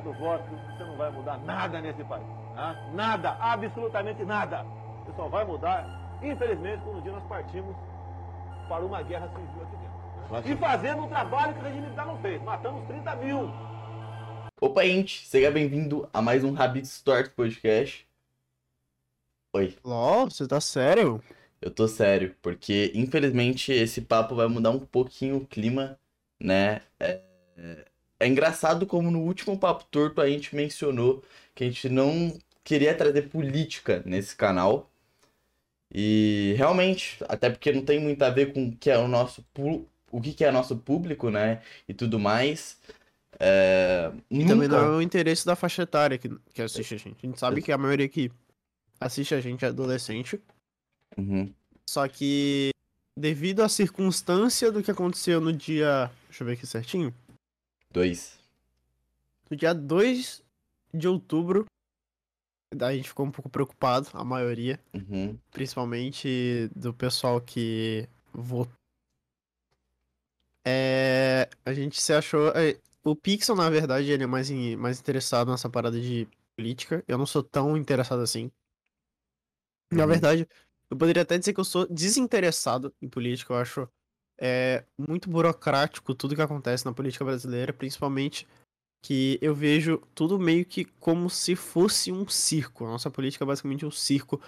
do voto, você não vai mudar nada nesse país. Tá? Nada, absolutamente nada. Você só vai mudar, infelizmente, quando um dia nós partimos para uma guerra civil aqui dentro. Né? E fazendo um trabalho que o regime militar não fez. Matamos 30 mil. Opa, gente, seja bem-vindo a mais um Rabbit Start Podcast. Oi. LOL, você tá sério? Eu tô sério, porque infelizmente esse papo vai mudar um pouquinho o clima, né? É, é engraçado como no último papo torto a gente mencionou que a gente não queria trazer política nesse canal. E realmente, até porque não tem muito a ver com o que é o nosso o que é nosso público, né? E tudo mais. É... E nunca... também não é o interesse da faixa etária que, que assiste a gente. A gente sabe que a maioria que assiste a gente é adolescente. Uhum. Só que, devido à circunstância do que aconteceu no dia. Deixa eu ver aqui certinho. 2. No dia 2 de outubro, a gente ficou um pouco preocupado, a maioria. Uhum. Principalmente do pessoal que votou. É, a gente se achou. É, o Pixel, na verdade, ele é mais, em, mais interessado nessa parada de política. Eu não sou tão interessado assim. Na uhum. verdade, eu poderia até dizer que eu sou desinteressado em política. Eu acho é, muito burocrático tudo que acontece na política brasileira, principalmente que eu vejo tudo meio que como se fosse um circo. A nossa política é basicamente um circo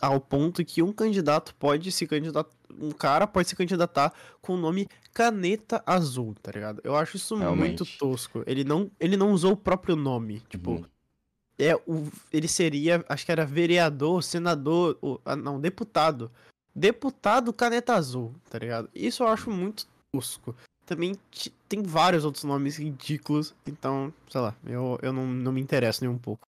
ao ponto que um candidato pode se candidatar, um cara pode se candidatar com o nome Caneta Azul, tá ligado? Eu acho isso Realmente. muito tosco. Ele não, ele não usou o próprio nome, tipo, uhum é o, ele seria, acho que era vereador, senador, ou, ah, não, deputado. Deputado caneta azul, tá ligado? Isso eu acho muito tosco. Também tem vários outros nomes ridículos, então, sei lá, eu, eu não, não me interesso nem um pouco.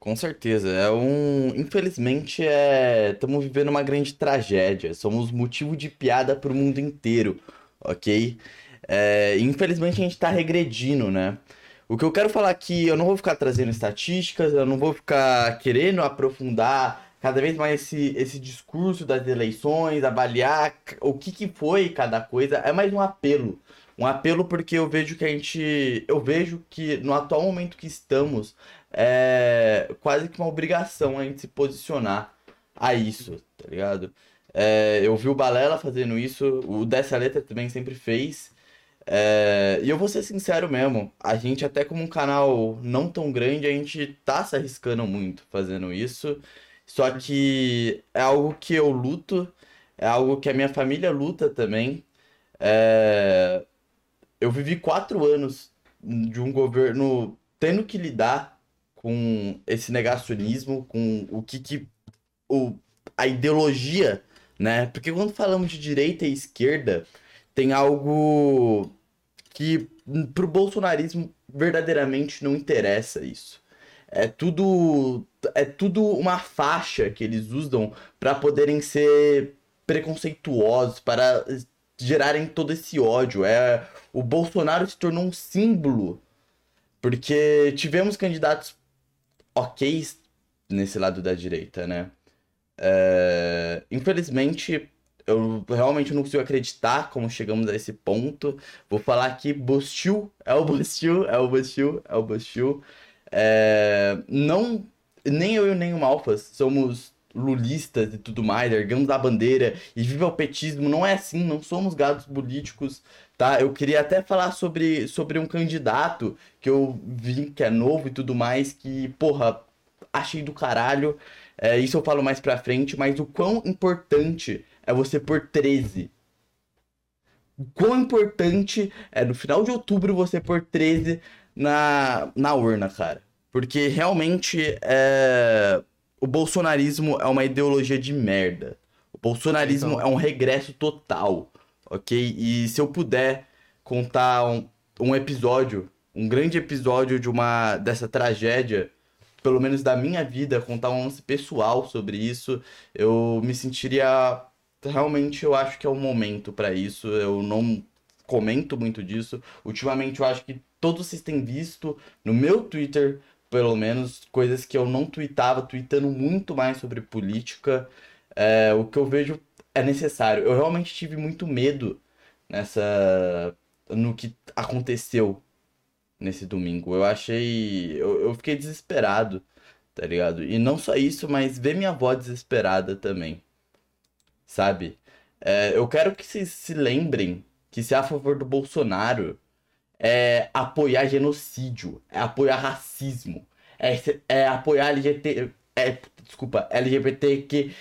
Com certeza, é um. Infelizmente, é. Estamos vivendo uma grande tragédia. Somos motivo de piada pro mundo inteiro, ok? É... Infelizmente a gente tá regredindo, né? O que eu quero falar aqui, eu não vou ficar trazendo estatísticas, eu não vou ficar querendo aprofundar cada vez mais esse, esse discurso das eleições, avaliar o que, que foi cada coisa. É mais um apelo. Um apelo porque eu vejo que a gente. Eu vejo que no atual momento que estamos, é quase que uma obrigação a gente se posicionar a isso, tá ligado? É, eu vi o Balela fazendo isso, o Dessa Letra também sempre fez. É, e eu vou ser sincero mesmo, a gente até como um canal não tão grande, a gente tá se arriscando muito fazendo isso. Só que é algo que eu luto, é algo que a minha família luta também. É, eu vivi quatro anos de um governo tendo que lidar com esse negacionismo, com o que, que o, a ideologia, né? Porque quando falamos de direita e esquerda, tem algo que pro bolsonarismo verdadeiramente não interessa isso. É tudo é tudo uma faixa que eles usam para poderem ser preconceituosos, para gerarem todo esse ódio. É o Bolsonaro se tornou um símbolo porque tivemos candidatos ok nesse lado da direita, né? É... Infelizmente, eu realmente não consigo acreditar como chegamos a esse ponto. Vou falar aqui, Bostil, é o Bostil, é o Bostil, é o Bostil. É, não, nem eu nem o Malfas somos lulistas e tudo mais, ergamos a bandeira e viva o petismo, não é assim, não somos gados políticos, tá? Eu queria até falar sobre, sobre um candidato que eu vi que é novo e tudo mais, que, porra, achei do caralho, é, isso eu falo mais pra frente, mas o quão importante é você por 13. O quão importante é no final de outubro você por 13 na, na urna, cara. Porque realmente é... o bolsonarismo é uma ideologia de merda. O bolsonarismo então... é um regresso total, ok? E se eu puder contar um, um episódio, um grande episódio de uma dessa tragédia, pelo menos da minha vida, contar um lance pessoal sobre isso, eu me sentiria realmente eu acho que é o momento para isso. Eu não comento muito disso. Ultimamente eu acho que todos vocês têm visto no meu Twitter, pelo menos, coisas que eu não tweetava, tweetando muito mais sobre política. É, o que eu vejo é necessário. Eu realmente tive muito medo nessa. no que aconteceu. nesse domingo. Eu achei. Eu, eu fiquei desesperado, tá ligado? E não só isso, mas ver minha avó desesperada também. Sabe? É, eu quero que vocês se lembrem que ser a favor do Bolsonaro é apoiar genocídio, é apoiar racismo, é, é apoiar LGBT. É, desculpa, LGBTQ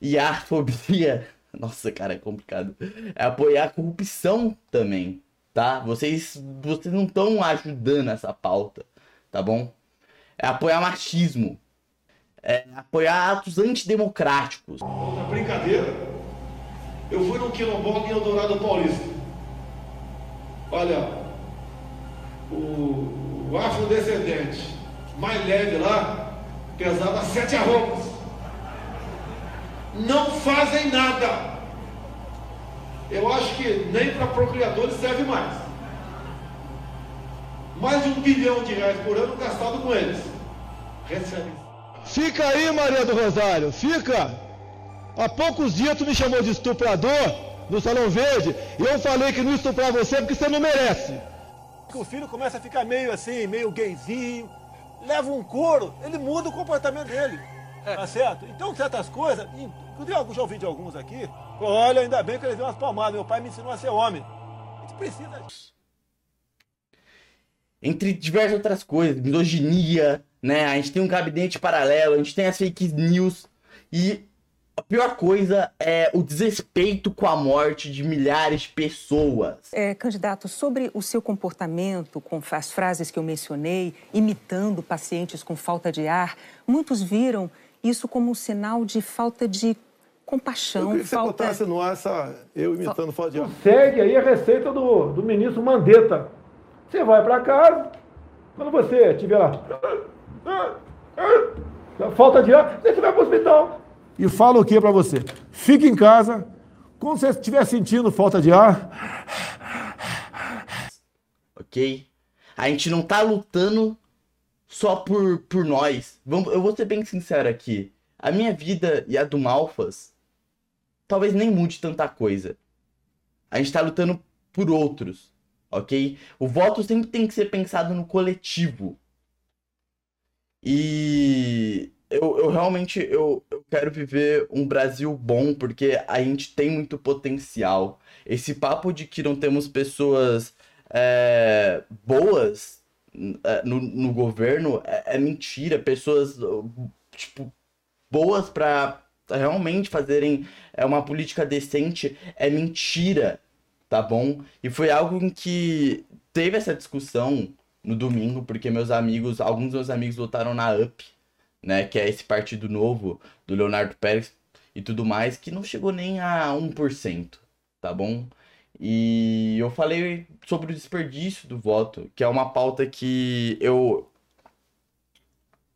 e a fobia. Nossa, cara, é complicado. É apoiar a corrupção também, tá? Vocês, vocês não estão ajudando essa pauta, tá bom? É apoiar machismo. É apoiar atos antidemocráticos. Outra brincadeira. Eu fui no quilombola em Eldorado Paulista. Olha, o, o afrodescendente mais leve lá pesava sete arrobas. Não fazem nada. Eu acho que nem para procriadores serve mais. Mais de um bilhão de reais por ano gastado com eles. Recebe. Fica aí, Maria do Rosário, fica. Há poucos dias tu me chamou de estuprador no Salão Verde e eu falei que não estuprar você porque você não merece. O filho começa a ficar meio assim, meio gayzinho, leva um couro, ele muda o comportamento dele. Tá certo? Então, certas coisas, inclusive eu já ouvi de alguns aqui, olha, ainda bem que eles deu umas palmadas, meu pai me ensinou a ser homem. A gente precisa. Entre diversas outras coisas, misoginia, né? A gente tem um gabinete paralelo, a gente tem as fake news e a pior coisa é o desrespeito com a morte de milhares de pessoas. É, candidato, sobre o seu comportamento com as frases que eu mencionei, imitando pacientes com falta de ar, muitos viram isso como um sinal de falta de compaixão. Eu queria que falta... você botasse no ar essa, eu imitando falta de ar. Segue aí a receita do, do ministro Mandetta. Você vai para casa, quando você estiver lá, falta de ar, você vai para o hospital e fala o que para você? Fique em casa. Quando você estiver sentindo falta de ar. Ok? A gente não tá lutando só por, por nós. Vamos, eu vou ser bem sincero aqui. A minha vida e a do Malfas talvez nem mude tanta coisa. A gente tá lutando por outros, ok? O voto sempre tem que ser pensado no coletivo. E eu, eu realmente eu, eu quero viver um Brasil bom, porque a gente tem muito potencial. Esse papo de que não temos pessoas é, boas é, no, no governo é, é, mentira. Pessoas, tipo, boas para realmente fazerem é, uma política decente é mentira, tá bom? E foi algo em que teve essa discussão no domingo, porque meus amigos, alguns dos meus amigos votaram na UP né? Que é esse partido novo do Leonardo Pérez e tudo mais, que não chegou nem a 1%, tá bom? E eu falei sobre o desperdício do voto, que é uma pauta que eu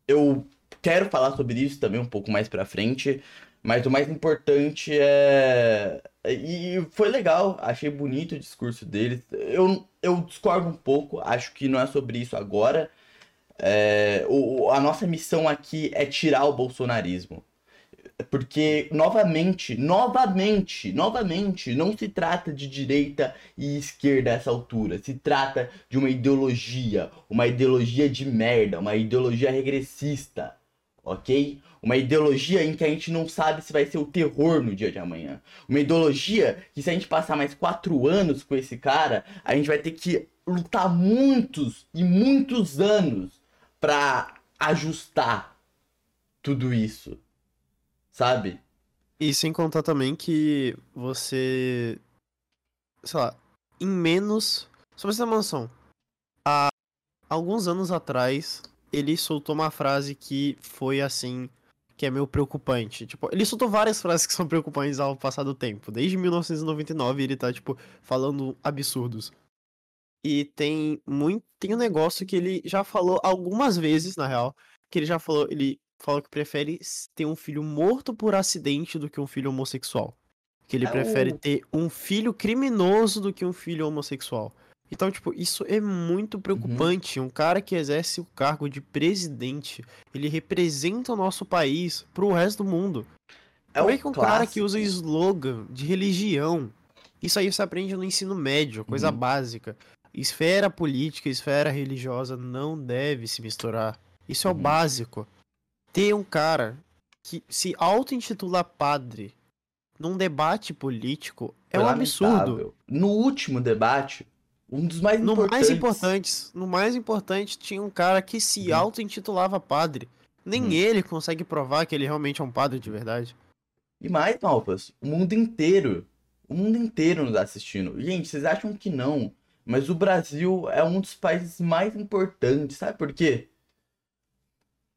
eu quero falar sobre isso também um pouco mais para frente, mas o mais importante é e foi legal, achei bonito o discurso dele. Eu eu discordo um pouco, acho que não é sobre isso agora, é, o, a nossa missão aqui é tirar o bolsonarismo. Porque, novamente, novamente, novamente, não se trata de direita e esquerda a essa altura. Se trata de uma ideologia, uma ideologia de merda, uma ideologia regressista, ok? Uma ideologia em que a gente não sabe se vai ser o terror no dia de amanhã. Uma ideologia que, se a gente passar mais quatro anos com esse cara, a gente vai ter que lutar muitos e muitos anos para ajustar tudo isso, sabe? E sem contar também que você, sei lá, em menos, ter uma noção, há alguns anos atrás, ele soltou uma frase que foi assim, que é meio preocupante. Tipo, ele soltou várias frases que são preocupantes ao passar do tempo. Desde 1999 ele tá, tipo, falando absurdos. E tem muito. Tem um negócio que ele já falou algumas vezes, na real. Que ele já falou. Ele falou que prefere ter um filho morto por acidente do que um filho homossexual. Que ele é prefere o... ter um filho criminoso do que um filho homossexual. Então, tipo, isso é muito uhum. preocupante. Uhum. Um cara que exerce o cargo de presidente, ele representa o nosso país pro resto do mundo. É Como é que um clássico. cara que usa slogan de religião, isso aí você aprende no ensino médio, coisa uhum. básica. Esfera política e esfera religiosa não deve se misturar. Isso é o Uhum. básico. Ter um cara que se auto-intitula padre num debate político é um absurdo. No último debate, um dos mais No importantes. mais importantes, no mais importante tinha um cara que se Uhum. auto-intitulava padre. Nem Uhum. ele consegue provar que ele realmente é um padre de verdade. E mais, Malpas, o mundo inteiro. O mundo inteiro nos assistindo. Gente, vocês acham que não? Mas o Brasil é um dos países mais importantes, sabe por quê?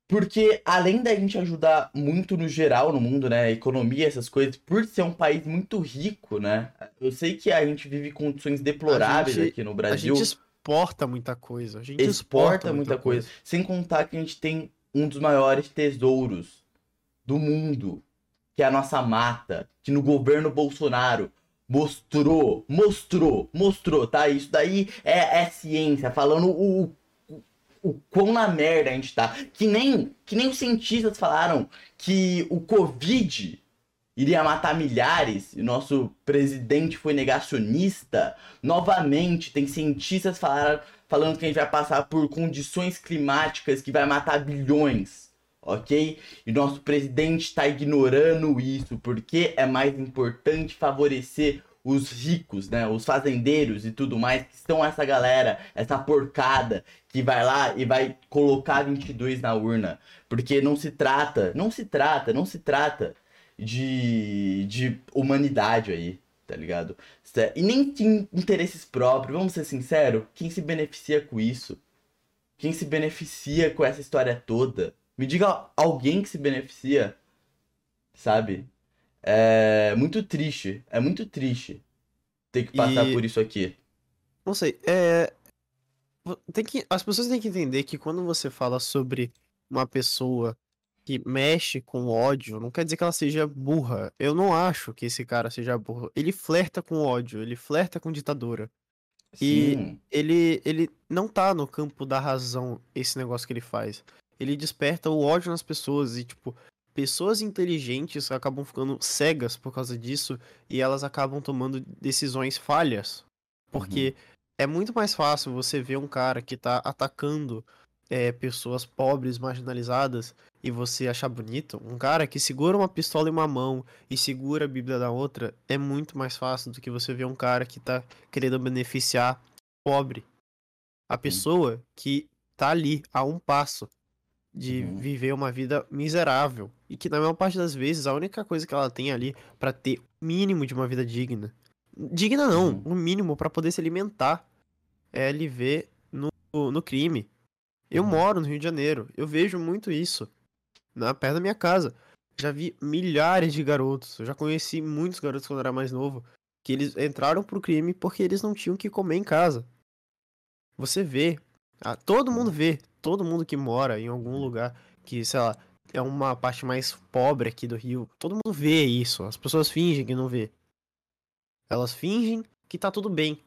Porque além da gente ajudar muito no geral no mundo, né, a economia, essas coisas, por ser um país muito rico, né? Eu sei que a gente vive condições deploráveis gente- aqui no A Brasil. gente exporta muita coisa. A gente exporta muita coisa. Sem contar que a gente tem um dos maiores tesouros do mundo, que é a nossa mata, que no governo Bolsonaro mostrou, mostrou, mostrou, tá? Isso daí é, é ciência, falando o, o, o quão na merda a gente tá. Que nem, que nem os cientistas falaram que o Covid iria matar milhares, e nosso presidente foi negacionista. Novamente, tem cientistas falaram, falando que a gente vai passar por condições climáticas que vai matar bilhões, ok? E nosso presidente está ignorando isso, porque é mais importante favorecer os ricos, né? Os fazendeiros e tudo mais, que são essa galera, essa porcada que vai lá e vai colocar 22 na urna. Porque não se trata, não se trata, não se trata de, de humanidade aí, tá ligado? E nem tem interesses próprios, vamos ser sinceros, quem se beneficia com isso? Quem se beneficia com essa história toda? Me diga alguém que se beneficia, sabe? É muito triste, é muito triste ter que passar E- por isso aqui. Não sei, é. Tem que... As pessoas têm que entender que quando você fala sobre uma pessoa que mexe com ódio, não quer dizer que ela seja burra. Eu não acho que esse cara seja burro. Ele flerta com ódio, ele flerta com ditadura. E- Sim, Ele, ele não tá no campo da razão esse negócio que ele faz. Ele desperta o ódio nas pessoas e, tipo, pessoas inteligentes acabam ficando cegas por causa disso e elas acabam tomando decisões falhas. Porque é muito mais fácil você ver um cara que tá atacando é, pessoas pobres, marginalizadas, e você achar bonito. Um cara que segura uma pistola em uma mão e segura a Bíblia na outra é muito mais fácil do que você ver um cara que tá querendo beneficiar pobre. A pessoa que tá ali a um passo de Uhum. viver uma vida miserável e que na maior parte das vezes a única coisa que ela tem ali pra ter o mínimo de uma vida digna. Digna não, Uhum. o mínimo pra poder se alimentar é ele ver no, no crime. Eu Uhum. moro no Rio de Janeiro, eu vejo muito isso na perto da minha casa. Já vi milhares de garotos, eu já conheci muitos garotos quando era mais novo, que eles entraram pro crime porque eles não tinham o que comer em casa. Você vê, ah, todo mundo vê, todo mundo que mora em algum lugar que, sei lá, é uma parte mais pobre aqui do Rio, todo mundo vê isso. As pessoas fingem que não vê. Elas fingem que tá tudo bem,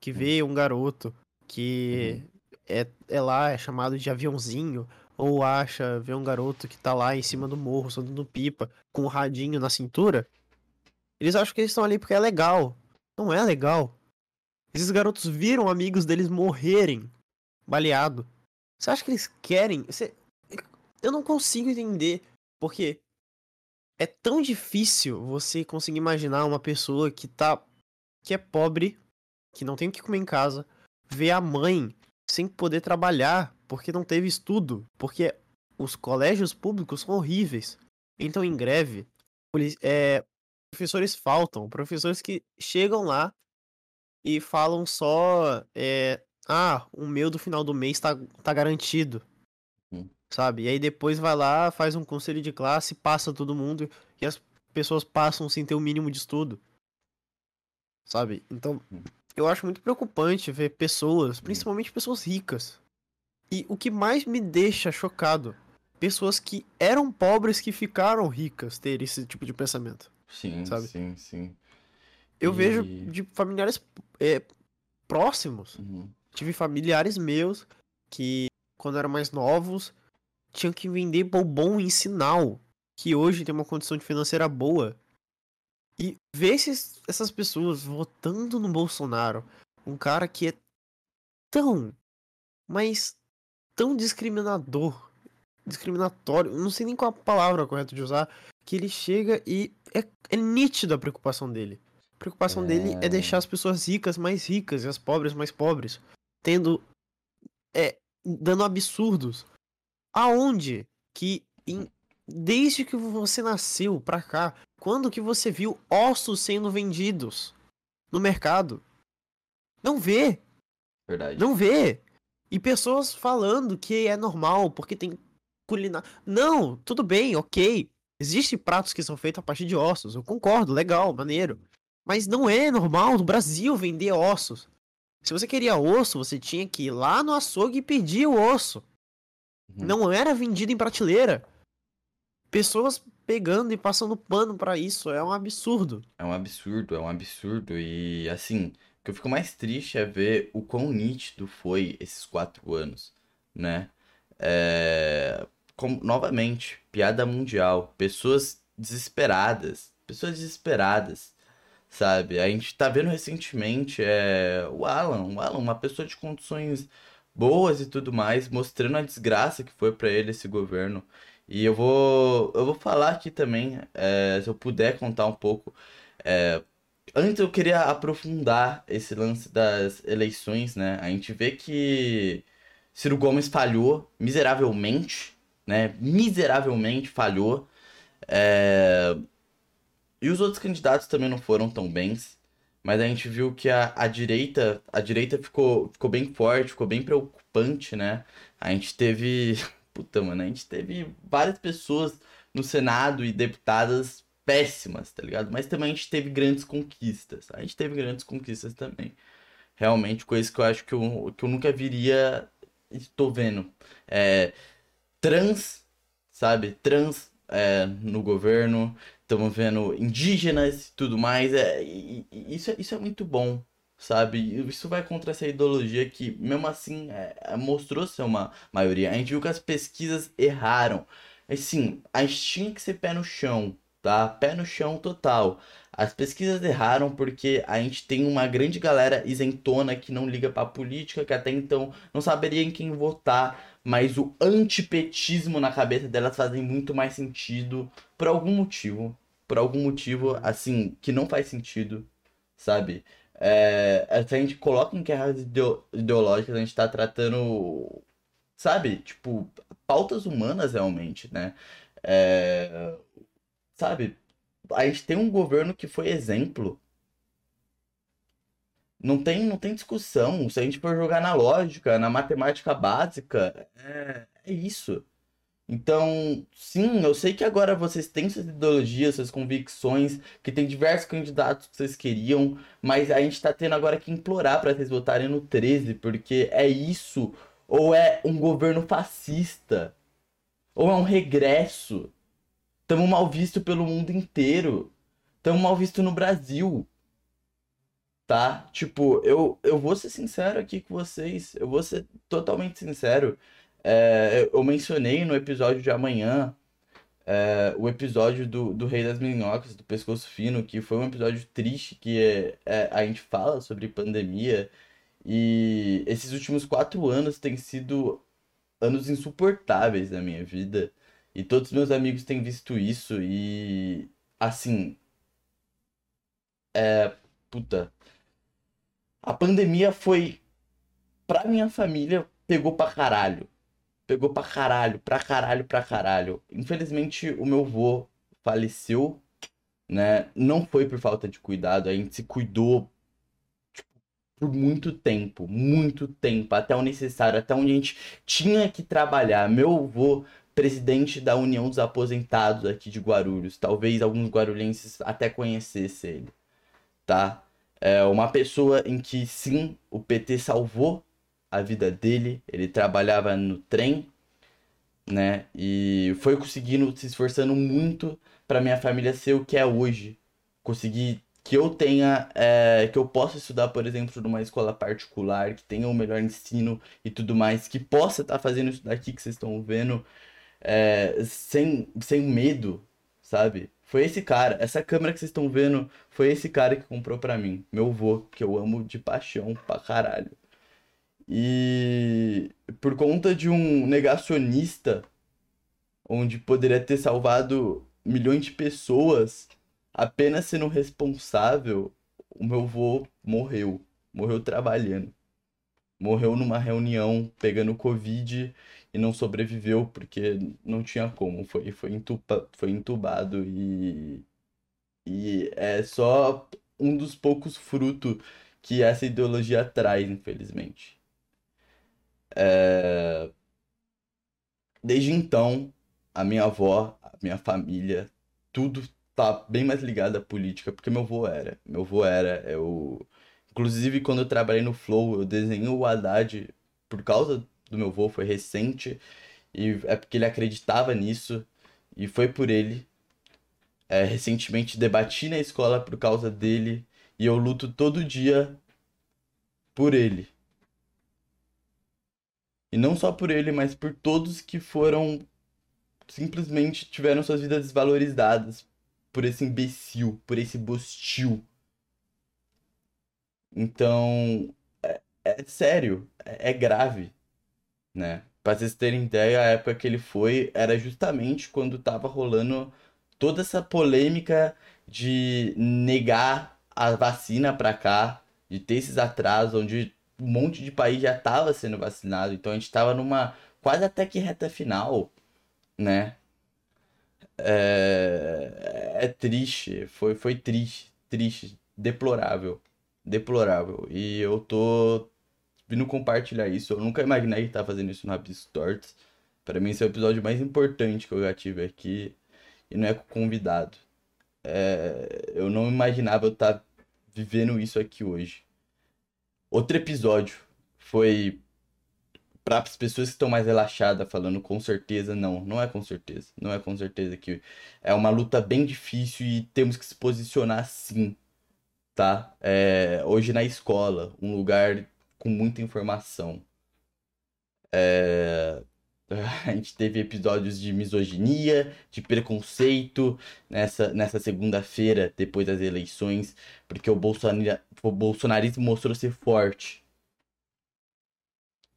que vê um garoto que é, é lá, é chamado de aviãozinho, ou acha, vê um garoto que tá lá em cima do morro, soltando pipa, com um radinho na cintura. Eles acham que eles estão ali porque é legal. Não é legal. Esses garotos viram amigos deles morrerem baleado. Você acha que eles querem? Você... Eu não consigo entender. Porque é tão difícil você conseguir imaginar uma pessoa que tá. que é pobre, que não tem o que comer em casa, ver a mãe sem poder trabalhar porque não teve estudo, porque os colégios públicos são horríveis. Então, em greve, é, professores faltam, professores que chegam lá e falam só, é, ah, o meu do final do mês tá, tá garantido. Hum. Sabe? E aí depois vai lá, faz um conselho de classe, passa todo mundo e as pessoas passam sem ter o mínimo de estudo. Sabe? Então, Hum. eu acho muito preocupante ver pessoas, principalmente pessoas ricas. E o que mais me deixa chocado, pessoas que eram pobres que ficaram ricas ter esse tipo de pensamento. sim, sabe? sim, sim. Eu E- vejo de familiares é, próximos. Uhum. Tive familiares meus que, quando eram mais novos, tinham que vender bombom em sinal, que hoje tem uma condição de financeira boa. E ver esses, essas pessoas votando no Bolsonaro, um cara que é tão, mas tão discriminador, discriminatório, não sei nem qual a palavra correta de usar, que ele chega e é, é nítido a preocupação dele. A preocupação dele é É. deixar as pessoas ricas mais ricas e as pobres mais pobres, tendo é dando absurdos. Aonde que em- desde que você nasceu pra cá, quando que você viu ossos sendo vendidos no mercado? Não vê, Verdade. não vê. E pessoas falando que é normal porque tem culinária. Não, tudo bem, ok. Existem pratos que são feitos a partir de ossos. Eu concordo, legal, maneiro. Mas não é normal no Brasil vender ossos. Se você queria osso, você tinha que ir lá no açougue e pedir o osso. Uhum. Não era vendido em prateleira. Pessoas pegando e passando pano pra isso é um absurdo. É um absurdo, é um absurdo. E assim, o que eu fico mais triste é ver o quão nítido foi esses quatro anos, né? É... com- novamente, piada mundial. Pessoas desesperadas. Pessoas desesperadas, sabe? A gente tá vendo recentemente é... o Alan, o Alan, uma pessoa de condições boas e tudo mais, mostrando a desgraça que foi pra ele esse governo. E eu vou, eu vou falar aqui também, é, se eu puder contar um pouco. é, antes eu queria aprofundar esse lance das eleições, né? A gente vê que Ciro Gomes falhou miseravelmente, né? Miseravelmente falhou. É, E os outros candidatos também não foram tão bens. Mas a gente viu que a, a direita, a direita ficou, ficou bem forte, ficou bem preocupante, né? A gente teve Puta, mano, a gente teve várias pessoas no Senado e deputadas péssimas, tá ligado? Mas também a gente teve grandes conquistas. A gente teve grandes conquistas também. Realmente, coisa que eu acho que eu, que eu nunca viria. Estou vendo. É, trans, sabe? Trans é, no governo. Estamos vendo indígenas e tudo mais. É, e- e- isso, é- isso é muito bom, sabe? Isso vai contra essa ideologia que, mesmo assim, é, é, mostrou ser uma maioria. A gente viu que as pesquisas erraram. Assim, a gente tinha que ser pé no chão, tá? Pé no chão total. As pesquisas erraram porque a gente tem uma grande galera isentona que não liga pra política, que até então não saberia em quem votar, mas o antipetismo na cabeça delas fazem muito mais sentido por algum motivo. Por algum motivo, assim, que não faz sentido, sabe? É, é, se a gente coloca em guerras ideo- ideológicas, a gente tá tratando, sabe? Tipo, pautas humanas realmente, né? É, sabe? A gente tem um governo que foi exemplo. Não tem, não tem discussão. Se a gente for jogar na lógica, na matemática básica, é, é isso. Então, sim, eu sei que agora vocês têm suas ideologias, suas convicções, que tem diversos candidatos que vocês queriam, mas a gente tá tendo agora que implorar para vocês votarem no 13, porque é isso, ou é um governo fascista, ou é um regresso. Estamos mal visto pelo mundo inteiro. Estamos mal visto no Brasil. Tá? Tipo, eu, eu vou ser sincero aqui com vocês. Eu vou ser totalmente sincero. É, eu mencionei no episódio de amanhã é, o episódio do, do Rei das Minhocas, do Pescoço Fino, que foi um episódio triste que é, é, a gente fala sobre pandemia. E esses últimos quatro anos têm sido anos insuportáveis na minha vida. E todos os meus amigos têm visto isso. E assim. É. Puta. A pandemia foi. Pra minha família, pegou pra caralho. Pegou pra caralho, pra caralho, pra caralho. Infelizmente, o meu vô faleceu, né? Não foi por falta de cuidado, a gente se cuidou tipo, por muito tempo, muito tempo, até o necessário, até onde a gente tinha que trabalhar. Meu avô, presidente da União dos Aposentados aqui de Guarulhos, talvez alguns guarulhenses até conhecessem ele, tá? É uma pessoa em que sim, o PT salvou a vida dele. Ele trabalhava no trem, né? E foi conseguindo, se esforçando muito para minha família ser o que é hoje. Conseguir que eu tenha, é, que eu possa estudar, por exemplo, numa escola particular, que tenha o melhor ensino e tudo mais, que possa estar fazendo isso daqui que vocês estão vendo, é, sem, sem medo, sabe? Foi esse cara, essa câmera que vocês estão vendo, foi esse cara que comprou pra mim, meu vô, que eu amo de paixão pra caralho. E por conta de um negacionista, onde poderia ter salvado milhões de pessoas, apenas sendo responsável, o meu avô morreu. Morreu trabalhando. Morreu numa reunião pegando Covid e não sobreviveu porque não tinha como. Foi, foi, entupa, foi entubado e. E é só um dos poucos frutos que essa ideologia traz, infelizmente. É... Desde então, a minha avó, a minha família, tudo tá bem mais ligado à política, porque meu avô era. Meu avô era, eu... Inclusive, quando eu trabalhei no Flow, eu desenhei o Haddad por causa do meu avô, foi recente, e é porque ele acreditava nisso, e foi por ele. É, recentemente debati na escola por causa dele, e eu luto todo dia por ele. E não só por ele, mas por todos que foram simplesmente tiveram suas vidas desvalorizadas por esse imbecil, por esse bostil. Então, é, é sério, é, é, grave, né? Pra vocês terem ideia, a época que ele foi era justamente quando tava rolando toda essa polêmica de negar a vacina pra cá, de ter esses atrasos, onde um monte de país já tava sendo vacinado, então a gente tava numa quase até que reta final, né? É, é triste, foi, foi triste, triste, deplorável, deplorável. E eu tô vindo compartilhar isso. Eu nunca imaginei estar fazendo isso no Rabis Tortos. Para mim, esse é o episódio mais importante que eu já tive aqui. E não é com convidado. É, eu não imaginava eu estar vivendo isso aqui hoje. Outro episódio foi para as pessoas que estão mais relaxadas, falando com certeza, não, não é com certeza. Não é com certeza que é uma luta bem difícil e temos que se posicionar sim, tá? É, hoje na escola, um lugar com muita informação. É, a gente teve episódios de misoginia, de preconceito nessa, nessa segunda-feira, depois das eleições, porque o, Bolsonaro, o bolsonarismo mostrou ser forte.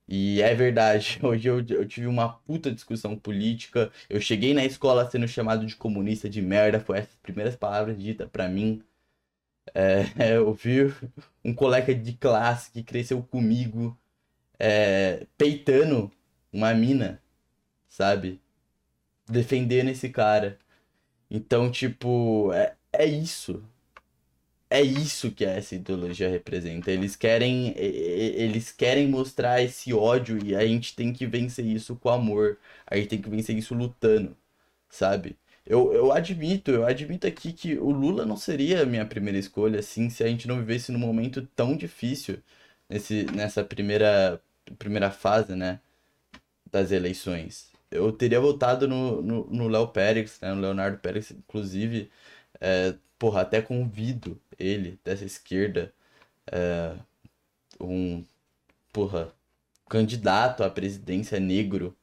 E é verdade, hoje eu, eu tive uma puta discussão política. Eu cheguei na escola sendo chamado de comunista de merda, foi essas primeiras palavras ditas para mim. É, eu vi um colega de classe que cresceu comigo é, peitando uma mina, sabe? Defendendo esse cara. Então, tipo, é, é isso é isso que essa ideologia representa. Eles querem, eles querem mostrar esse ódio e a gente tem que vencer isso com amor. A gente tem que vencer isso lutando, sabe? Eu, eu admito, eu admito aqui que o Lula não seria a minha primeira escolha, assim, se a gente não vivesse num momento tão difícil nesse, nessa primeira, primeira fase, né, das eleições. Eu teria votado no Léo Pérez, né, no Leonardo Pérez, inclusive, é, porra, até convido ele dessa esquerda, é, um, porra, candidato à presidência negro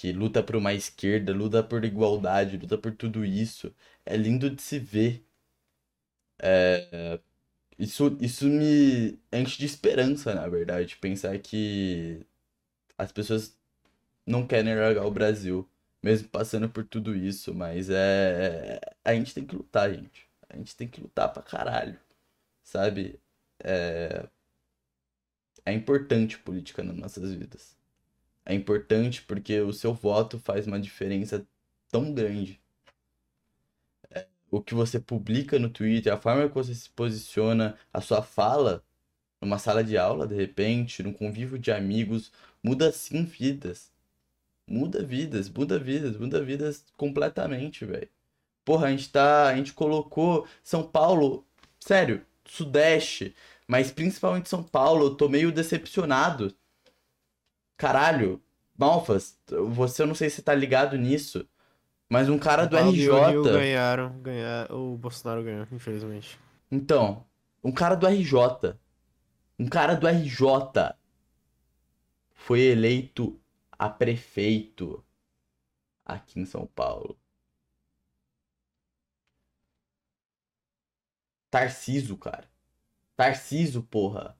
que luta por uma esquerda, luta por igualdade, luta por tudo isso. É lindo de se ver. É, isso, isso me enche de esperança, na verdade, pensar que as pessoas não querem largar o Brasil, mesmo passando por tudo isso, mas é. A gente tem que lutar, gente. A gente tem que lutar pra caralho. Sabe? É, é importante política nas nossas vidas. É importante porque o seu voto faz uma diferença tão grande. É, o que você publica no Twitter, a forma que você se posiciona, a sua fala numa sala de aula, de repente, num convívio de amigos, muda sim vidas. Muda vidas, muda vidas, muda vidas completamente, velho. Porra, a gente tá. A gente colocou São Paulo. Sério, Sudeste. Mas principalmente São Paulo, eu tô meio decepcionado. Caralho, Malfas, você eu não sei se tá ligado nisso. Mas um cara do RJ. E o ganharam, ganharam. O Bolsonaro ganhou, infelizmente. Então, um cara do RJ. Um cara do RJ foi eleito a prefeito aqui em São Paulo. Tarciso, cara. Tarciso, porra.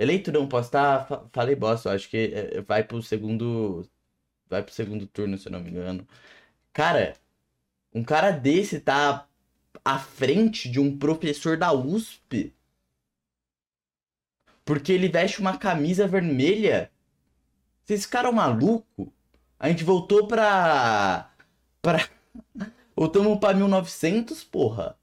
Eleito não, posso estar. fa- Falei bosta, acho que é, vai pro segundo. Vai pro segundo turno, se eu não me engano. Cara, um cara desse tá à frente de um professor da USP. Porque ele veste uma camisa vermelha. Vocês ficaram maluco? A gente voltou pra. pra. Voltamos pra 1900, porra.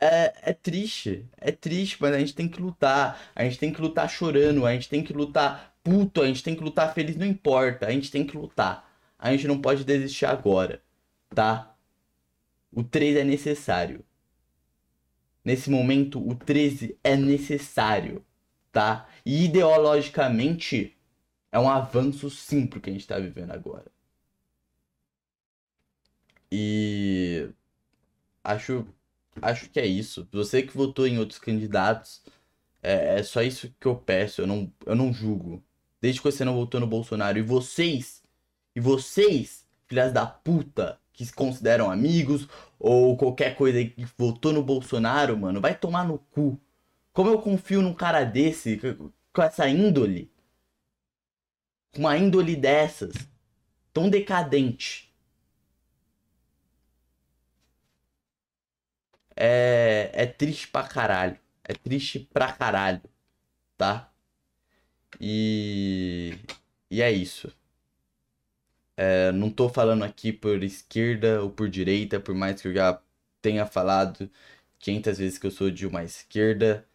É, é triste, é triste, mas a gente tem que lutar. A gente tem que lutar chorando, a gente tem que lutar puto, a gente tem que lutar feliz, não importa. A gente tem que lutar. A gente não pode desistir agora, tá? O 13 é necessário. Nesse momento, o 13 é necessário, tá? E ideologicamente, é um avanço sim pro que a gente tá vivendo agora. E acho acho que é isso. Você que votou em outros candidatos, é, é só isso que eu peço. Eu não, eu não julgo. Desde que você não votou no Bolsonaro. E vocês, e vocês, filhas da puta, que se consideram amigos, ou qualquer coisa que votou no Bolsonaro, mano, vai tomar no cu. Como eu confio num cara desse, com essa índole, com uma índole dessas, tão decadente. É, é triste pra caralho. É triste pra caralho, tá? E, e é isso. É, não tô falando aqui por esquerda ou por direita, por mais que eu já tenha falado 500 vezes que eu sou de uma esquerda.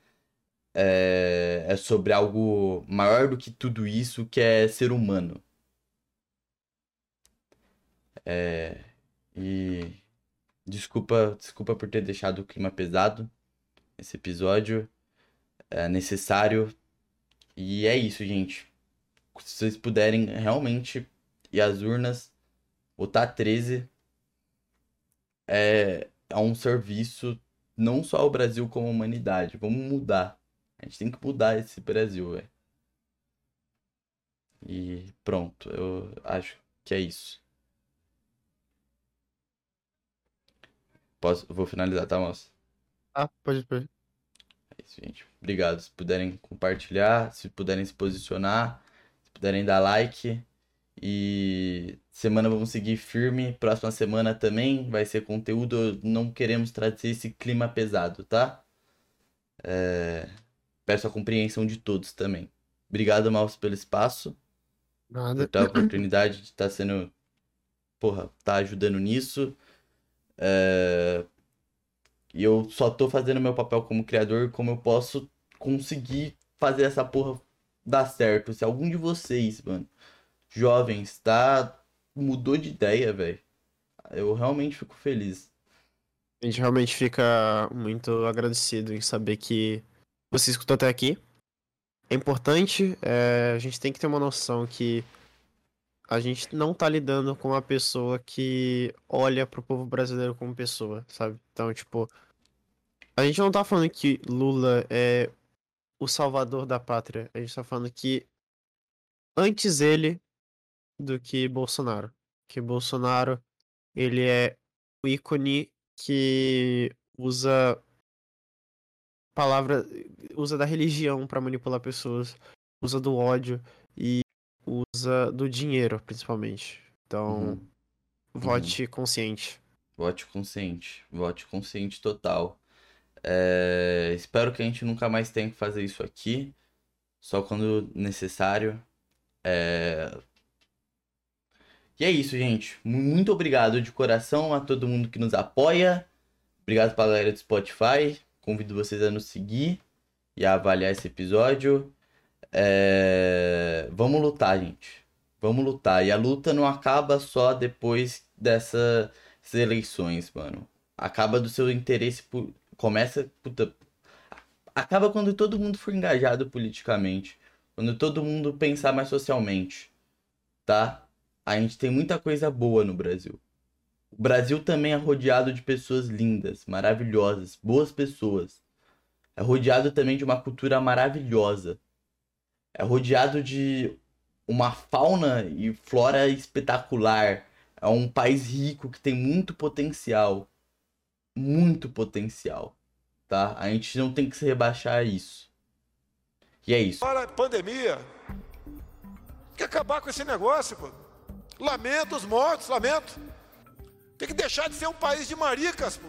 É, é sobre algo maior do que tudo isso, que é ser humano. É, e Desculpa, desculpa por ter deixado o clima pesado. Esse episódio é necessário. E é isso, gente. Se vocês puderem realmente ir às urnas, votar 13 é, é um serviço não só ao Brasil como à humanidade. Vamos mudar. A gente tem que mudar esse Brasil, velho. E pronto, eu acho que é isso. Posso, vou finalizar, tá, moça? Ah, pode, pode. É isso, gente. Obrigado. Se puderem compartilhar, se puderem se posicionar, se puderem dar like. E semana vamos seguir firme. Próxima semana também vai ser conteúdo. Não queremos trazer esse clima pesado, tá? É, Peço a compreensão de todos também. Obrigado, Maus, pelo espaço. Por Nada. ter a oportunidade de estar sendo. Porra, tá ajudando nisso. É, E eu só tô fazendo meu papel como criador, como eu posso conseguir fazer essa porra dar certo. Se algum de vocês, mano, jovens, tá. Mudou de ideia, velho. Eu realmente fico feliz. A gente realmente fica muito agradecido em saber que você escutou até aqui. É importante, é, a gente tem que ter uma noção que a gente não tá lidando com uma pessoa que olha pro povo brasileiro como pessoa, sabe? Então, tipo, a gente não tá falando que Lula é o salvador da pátria. A gente tá falando que antes ele do que Bolsonaro. Que Bolsonaro, ele é o ícone que usa palavra, usa da religião pra manipular pessoas, usa do ódio e usa do dinheiro, principalmente. Então, Uhum. vote consciente. Vote consciente. Vote consciente total. É, Espero que a gente nunca mais tenha que fazer isso aqui. Só quando necessário. É, E é isso, gente. Mu- Muito obrigado de coração a todo mundo que nos apoia. Obrigado pra galera do Spotify. Convido vocês a nos seguir e a avaliar esse episódio. É, Vamos lutar, gente. Vamos lutar. E a luta não acaba só depois dessa essas eleições, mano. Acaba do seu interesse por... começa, puta, acaba quando todo mundo for engajado politicamente, quando todo mundo pensar mais socialmente, tá? A gente tem muita coisa boa no Brasil. O Brasil também é rodeado de pessoas lindas, maravilhosas, boas pessoas. É rodeado também de uma cultura maravilhosa. É rodeado de uma fauna e flora espetacular. É um país rico que tem muito potencial. Muito potencial, tá? A gente não tem que se rebaixar a isso. E é isso. Para pandemia. Tem que acabar com esse negócio, pô. Lamento os mortos, lamento. Tem que deixar de ser um país de maricas, pô.